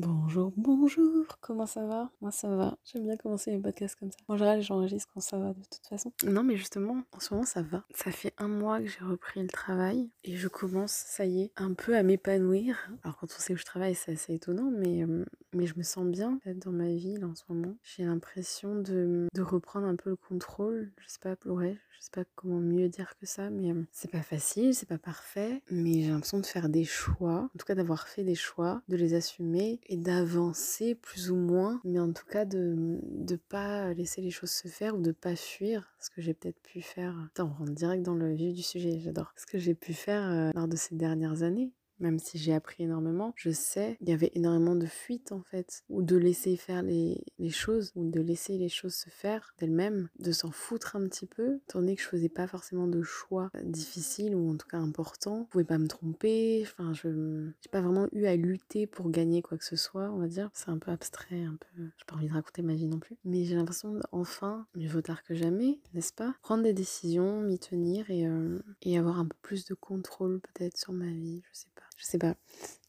Bonjour, bonjour, comment ça va? Moi ça va, j'aime bien commencer mes podcasts comme ça. En général j'enregistre quand ça va de toute façon. Non mais justement, en ce moment ça va. Ça fait un mois que j'ai repris le travail et je commence, ça y est, un peu à m'épanouir. Alors quand on sait où je travaille c'est assez étonnant mais, euh, mais je me sens bien dans ma vie là, en ce moment. J'ai l'impression de, de reprendre un peu le contrôle. Je sais pas, ouais, je sais pas comment mieux dire que ça mais euh, c'est pas facile, c'est pas parfait mais j'ai l'impression de faire des choix, en tout cas d'avoir fait des choix, de les assumer et d'avancer plus ou moins, mais en tout cas de ne pas laisser les choses se faire ou de pas fuir ce que j'ai peut-être pu faire. Attends, on rentre direct dans le vif du sujet, j'adore. Ce que j'ai pu faire euh, lors de ces dernières années même si j'ai appris énormément, je sais qu'il y avait énormément de fuites en fait, ou de laisser faire les, choses, ou de laisser les choses se faire d'elles-mêmes, de s'en foutre un petit peu, tandis que je faisais pas forcément de choix difficiles ou en tout cas importants. Je pouvais pas me tromper, enfin je n'ai pas vraiment eu à lutter pour gagner quoi que ce soit, on va dire. C'est un peu abstrait, un peu. J'ai pas envie de raconter ma vie non plus, mais j'ai l'impression enfin, mieux vaut tard que jamais, n'est-ce pas Prendre des décisions, m'y tenir et, euh, et avoir un peu plus de contrôle peut-être sur ma vie, je sais pas. Je sais pas.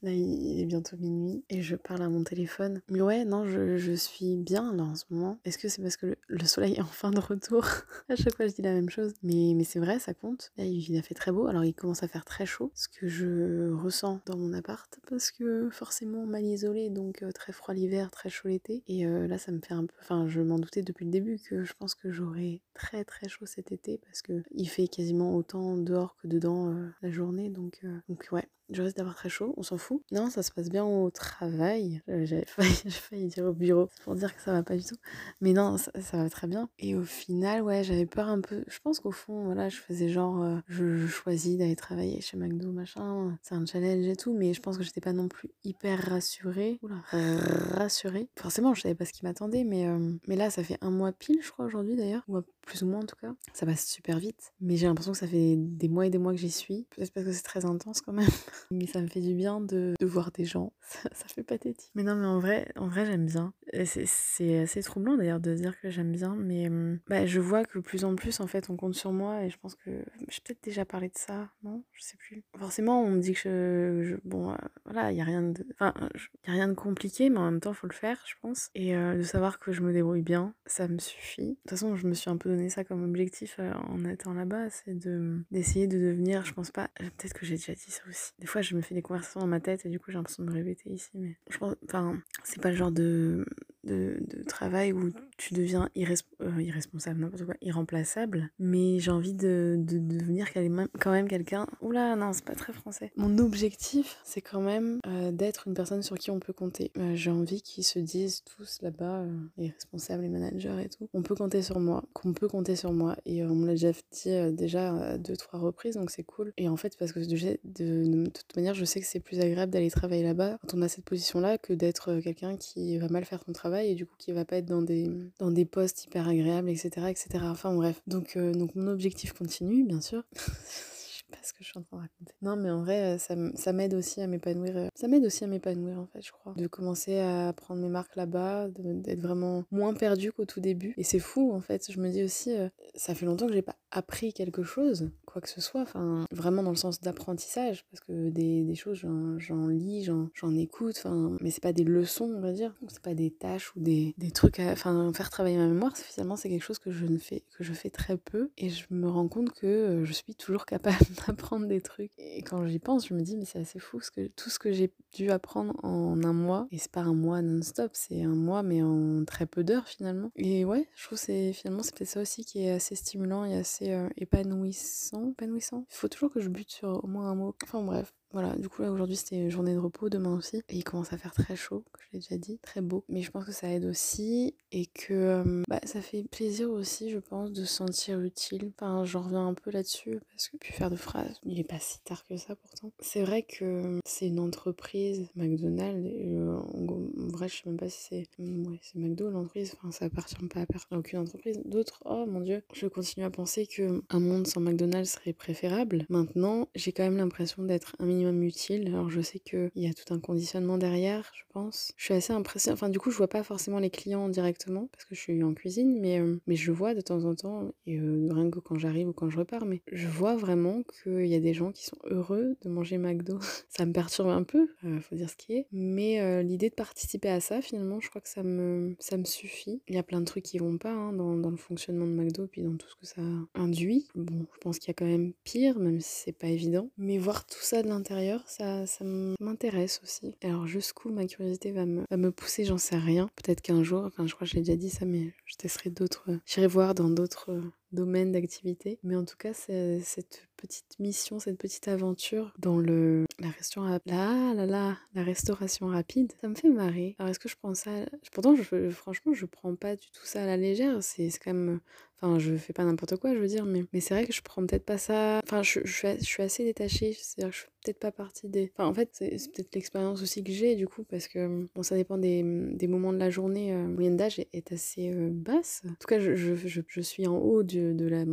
Là, il est bientôt minuit et je parle à mon téléphone. Mais ouais, non, je, suis bien là en ce moment. Est-ce que c'est parce que le, soleil est enfin de retour? À chaque fois, je dis la même chose. Mais, mais c'est vrai, ça compte. Là, il a fait très beau. Alors, il commence à faire très chaud. Ce que je ressens dans mon appart. Parce que forcément, mal isolé. Donc, euh, très froid l'hiver, très chaud l'été. Et euh, là, ça me fait un peu. Enfin, je m'en doutais depuis le début que je pense que j'aurai très très chaud cet été. Parce que il fait quasiment autant dehors que dedans euh, la journée. Donc, donc ouais, je risque d'avoir très chaud, on s'en fout. Non, ça se passe bien au travail. Euh, J'avais failli, dire au bureau pour dire que ça va pas du tout. Mais non, ça, va très bien. Et au final, ouais, j'avais peur un peu. Je pense qu'au fond, voilà, je faisais genre, euh, je, choisis d'aller travailler chez McDo, machin. C'est un challenge et tout, mais je pense que j'étais pas non plus hyper rassurée. Oula, rassurée. Forcément, je savais pas ce qui m'attendait, mais, euh, mais là, ça fait un mois pile, je crois, aujourd'hui d'ailleurs. Ou plus ou moins en tout cas. Ça passe super vite. Mais j'ai l'impression que ça fait des mois et des mois que j'y suis. Peut-être parce que c'est très intense quand même. mais ça me fait du bien de, de voir des gens. Ça, fait pathétique. Mais non, mais en vrai, en vrai j'aime bien. C'est assez troublant d'ailleurs de dire que j'aime bien. Mais hum, bah, je vois que plus en plus, en fait, on compte sur moi. Et je pense que j'ai peut-être déjà parlé de ça. Non? Je sais plus. Forcément, on me dit que je. bon, euh, voilà, il n'y a rien de. Enfin, il a rien de compliqué, mais en même temps, il faut le faire, je pense. Et euh, de savoir que je me débrouille bien, ça me suffit. De toute façon, je me suis un peu donné ça comme objectif euh, en étant là-bas, c'est de d'essayer de devenir, je pense pas, peut-être que j'ai déjà dit ça aussi. Fois, je me fais des conversations dans ma tête et du coup, j'ai l'impression de me répéter ici, mais je pense, enfin, c'est pas le genre de de, travail où tu deviens euh, irresponsable, n'importe quoi, irremplaçable. Mais j'ai envie de, devenir quand même quelqu'un. Oula, non, c'est pas très français. Mon objectif, c'est quand même euh, d'être une personne sur qui on peut compter. Euh, j'ai envie qu'ils se disent tous là-bas, les responsables, les managers et tout, on peut compter sur moi, qu'on peut compter sur moi. Et on me l'a déjà dit déjà deux, trois reprises, donc c'est cool. Et en fait, parce que de, de, toute manière, je sais que c'est plus agréable d'aller travailler là-bas quand on a cette position-là que d'être quelqu'un qui va mal faire son travail et du coup qui va pas être dans des, dans des postes hyper agréables, etc. etc. Enfin bref. Donc, euh, donc mon objectif continue, bien sûr. pas ce que je suis en train de raconter. Non, mais en vrai, ça, ça m'aide aussi à m'épanouir. Euh, ça m'aide aussi à m'épanouir, en fait, je crois. De commencer à prendre mes marques là-bas, d'être vraiment moins perdu qu'au tout début. Et c'est fou, en fait. Je me dis aussi, euh, ça fait longtemps que j'ai pas appris quelque chose, quoi que ce soit. Enfin, vraiment dans le sens d'apprentissage, parce que des, des choses, j'en lis, j'en écoute. Enfin, mais c'est pas des leçons, on va dire. C'est pas des tâches ou des, des trucs à enfin, faire travailler ma mémoire. Finalement, c'est quelque chose que je ne fais, que je fais très peu. Et je me rends compte que euh, je suis toujours capable apprendre des trucs. Et quand j'y pense, je me dis, mais c'est assez fou ce que, tout ce que j'ai dû apprendre en un mois. Et c'est pas un mois non-stop, c'est un mois, mais en très peu d'heures finalement. Et ouais, je trouve c'est finalement c'est ça aussi qui est assez stimulant et assez euh, épanouissant. Il faut toujours que je bute sur au moins un mot. Enfin bref. Voilà, du coup là aujourd'hui c'était journée de repos, demain aussi. Et il commence à faire très chaud, que je l'ai déjà dit, très beau. Mais je pense que ça aide aussi et que euh, bah, ça fait plaisir aussi, je pense, de se sentir utile. Enfin, j'en reviens un peu là-dessus parce que puis faire de phrases, il est pas si tard que ça pourtant. C'est vrai que c'est une entreprise, McDonald's, et, euh, en vrai je sais même pas si c'est mm, ouais, McDo l'entreprise, enfin ça appartient pas à aucune entreprise. D'autres, oh mon dieu, je continue à penser que un monde sans McDonald's serait préférable. Maintenant, j'ai quand même l'impression d'être un minimum utile. Alors je sais qu'il y a tout un conditionnement derrière, je pense. Je suis assez impressionnée. Enfin, du coup, je vois pas forcément les clients directement parce que je suis en cuisine, mais, euh, mais je vois de temps en temps, et euh, quand j'arrive ou quand je repars, mais je vois vraiment qu'il y a des gens qui sont heureux de manger McDo. ça me perturbe un peu, euh, faut dire ce qui est. Mais l'idée de participer à ça, finalement, je crois que ça me, ça me suffit. Il y a plein de trucs qui vont pas hein, dans, dans, le fonctionnement de McDo, puis dans tout ce que ça induit. Bon, je pense qu'il y a quand même pire, même si c'est pas évident. Mais voir tout ça de l'intérieur, ça, ça m'intéresse aussi. Alors jusqu'où ma curiosité va me, va me pousser, j'en sais rien. Peut-être qu'un jour, enfin je crois que j'ai déjà dit ça, mais je testerai d'autres, j'irai voir dans d'autres domaine d'activité. Mais en tout cas, c'est cette petite mission, cette petite aventure dans le la restauration rapide, ça me fait marrer. Alors est-ce que je prends ça Pourtant, franchement, je prends pas du tout ça à la légère. C'est quand même Enfin, je fais pas n'importe quoi, je veux dire, mais, mais c'est vrai que je prends peut-être pas ça. Enfin, je, suis, assez détachée, c'est-à-dire que je fais peut-être pas partie des. Enfin, en fait, c'est peut-être l'expérience aussi que j'ai, du coup, parce que bon, ça dépend des, moments de la journée. Euh, la moyenne d'âge est, assez euh, basse. En tout cas, je, je, suis en haut de, de, la,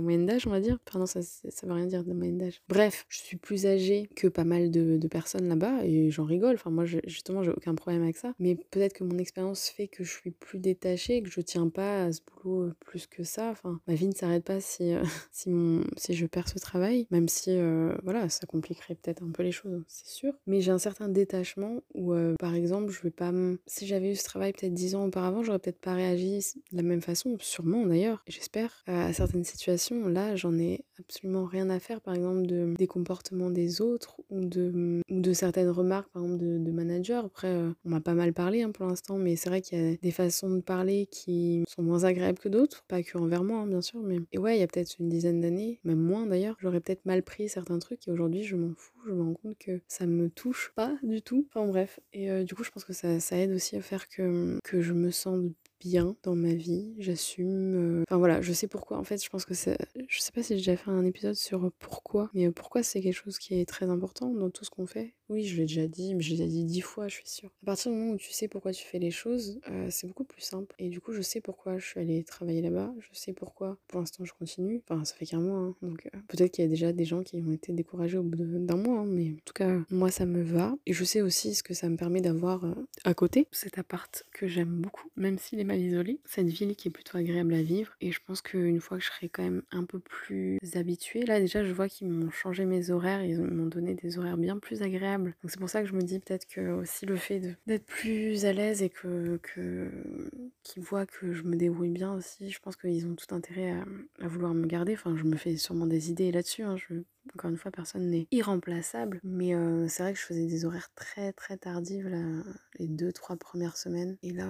moyenne d'âge, on va dire. Enfin, ça, ça rien dire de moyenne d'âge. Bref, je suis plus âgée que pas mal de, personnes là-bas et j'en rigole. Enfin, moi, justement, j'ai aucun problème avec ça. Mais peut-être que mon expérience fait que je suis plus détachée, que je tiens pas à ce boulot plus que ça Enfin, ma vie ne s'arrête pas si, euh, si, je perds ce travail, même si euh, voilà, ça compliquerait peut-être un peu les choses, c'est sûr. Mais j'ai un certain détachement où, euh, par exemple, je vais pas. Si j'avais eu ce travail peut-être dix ans auparavant, j'aurais peut-être pas réagi de la même façon, sûrement d'ailleurs, j'espère. à certaines situations, là, j'en ai absolument rien à faire, par exemple, de, des comportements des autres ou de, certaines remarques, par exemple, de, de managers. Après, on m'a pas mal parlé hein, pour l'instant, mais c'est vrai qu'il y a des façons de parler qui sont moins agréables que d'autres, pas que envers moi, hein, bien sûr, mais. Et ouais, il y a peut-être une dizaine d'années, même moins d'ailleurs, j'aurais peut-être mal pris certains trucs et aujourd'hui, je m'en fous, je me rends compte que ça me touche pas du tout. Enfin bref, et euh, du coup, je pense que ça, ça aide aussi à faire que, que je me sens bien dans ma vie, j'assume. Euh, enfin voilà, je sais pourquoi. En fait, je pense que c'est. Je sais pas si j'ai déjà fait un épisode sur pourquoi, mais pourquoi c'est quelque chose qui est très important dans tout ce qu'on fait. Oui, je l'ai déjà dit, mais je l'ai déjà dit dix fois, je suis sûre. À partir du moment où tu sais pourquoi tu fais les choses, euh, c'est beaucoup plus simple. Et du coup, je sais pourquoi je suis allée travailler là-bas, je sais pourquoi pour l'instant je continue. Enfin, ça fait qu'un mois, hein, donc euh, peut-être qu'il y a déjà des gens qui ont été découragés au bout d'un mois, hein, mais en tout cas, moi ça me va. Et je sais aussi ce que ça me permet d'avoir à côté, cet appart que j'aime beaucoup, même s'il est isolée. Cette ville qui est plutôt agréable à vivre. Et je pense qu'une fois que je serai quand même un peu plus habituée, là déjà je vois qu'ils m'ont changé mes horaires, ils m'ont donné des horaires bien plus agréables. Donc c'est pour ça que je me dis peut-être que aussi le fait d'être plus à l'aise et que, qu'ils voient que je me débrouille bien aussi, je pense qu'ils ont tout intérêt à, vouloir me garder. Enfin, je me fais sûrement des idées là-dessus. Hein. Encore une fois, personne n'est irremplaçable, mais euh, c'est vrai que je faisais des horaires très très tardives les deux trois premières semaines, et là,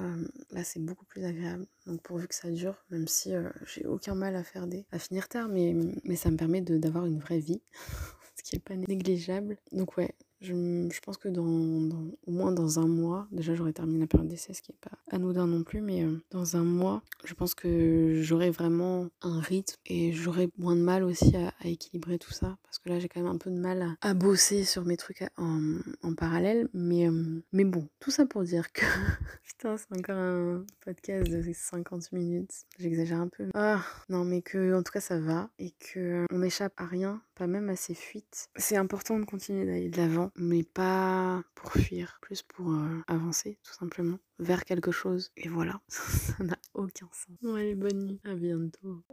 là c'est beaucoup plus agréable. Donc pourvu que ça dure, même si euh, j'ai aucun mal à faire des, à finir tard, mais, mais ça me permet d'avoir une vraie vie, ce qui est pas négligeable. Donc ouais, je, pense que dans, au moins dans un mois, déjà j'aurai terminé la période d'essai, ce qui n'est pas anodin non plus, mais euh, dans un mois, je pense que j'aurai vraiment un rythme et j'aurai moins de mal aussi à, équilibrer tout ça. Parce que là, j'ai quand même un peu de mal à, bosser sur mes trucs en, en parallèle. Mais, euh, mais bon, tout ça pour dire que. Putain, c'est encore un podcast de 50 minutes. J'exagère un peu. Ah, non, mais que en tout cas ça va et que on n'échappe à rien, pas même à ces fuites. C'est important de continuer d'aller de l'avant mais pas pour fuir, plus pour euh, avancer tout simplement vers quelque chose. Et voilà, ça n'a aucun sens. Bon allez, bonne nuit, à bientôt.